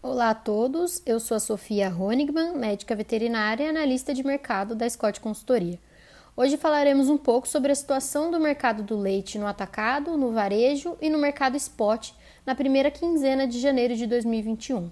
Olá a todos, eu sou a Sofia Honigman, médica veterinária e analista de mercado da Scott Consultoria. Hoje falaremos um pouco sobre a situação do mercado do leite no atacado, no varejo e no mercado spot na primeira quinzena de janeiro de 2021.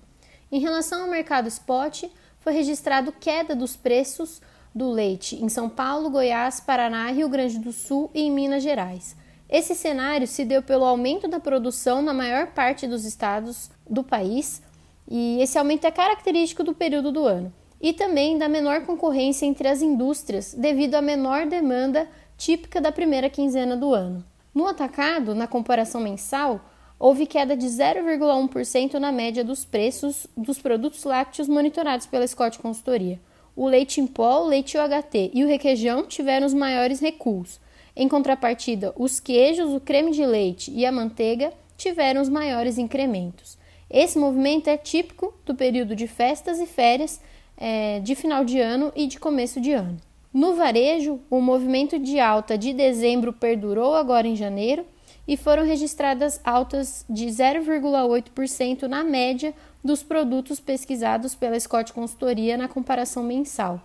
Em relação ao mercado spot, foi registrado queda dos preços do leite em São Paulo, Goiás, Paraná, Rio Grande do Sul e em Minas Gerais. Esse cenário se deu pelo aumento da produção na maior parte dos estados do país, e esse aumento é característico do período do ano, e também da menor concorrência entre as indústrias devido à menor demanda típica da primeira quinzena do ano. No atacado, na comparação mensal, houve queda de 0,1% na média dos preços dos produtos lácteos monitorados pela Scott Consultoria. O leite em pó, o leite UHT e o requeijão tiveram os maiores recuos. Em contrapartida, os queijos, o creme de leite e a manteiga tiveram os maiores incrementos. Esse movimento é típico do período de festas e férias é, de final de ano e de começo de ano. No varejo, o movimento de alta de dezembro perdurou agora em janeiro e foram registradas altas de 0,8% na média dos produtos pesquisados pela Scott Consultoria na comparação mensal.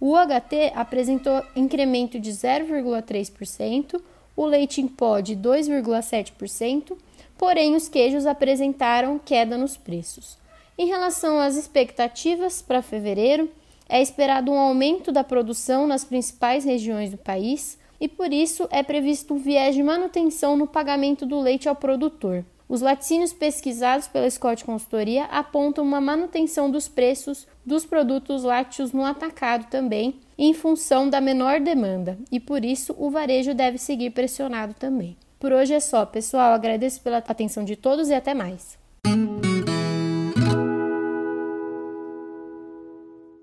O UHT apresentou incremento de 0,3%, o leite em pó de 2,7%, porém os queijos apresentaram queda nos preços. Em relação às expectativas para fevereiro, é esperado um aumento da produção nas principais regiões do país e por isso é previsto um viés de manutenção no pagamento do leite ao produtor. Os laticínios pesquisados pela Scott Consultoria apontam uma manutenção dos preços dos produtos lácteos no atacado também, em função da menor demanda, e por isso o varejo deve seguir pressionado também. Por hoje é só, pessoal. Agradeço pela atenção de todos e até mais.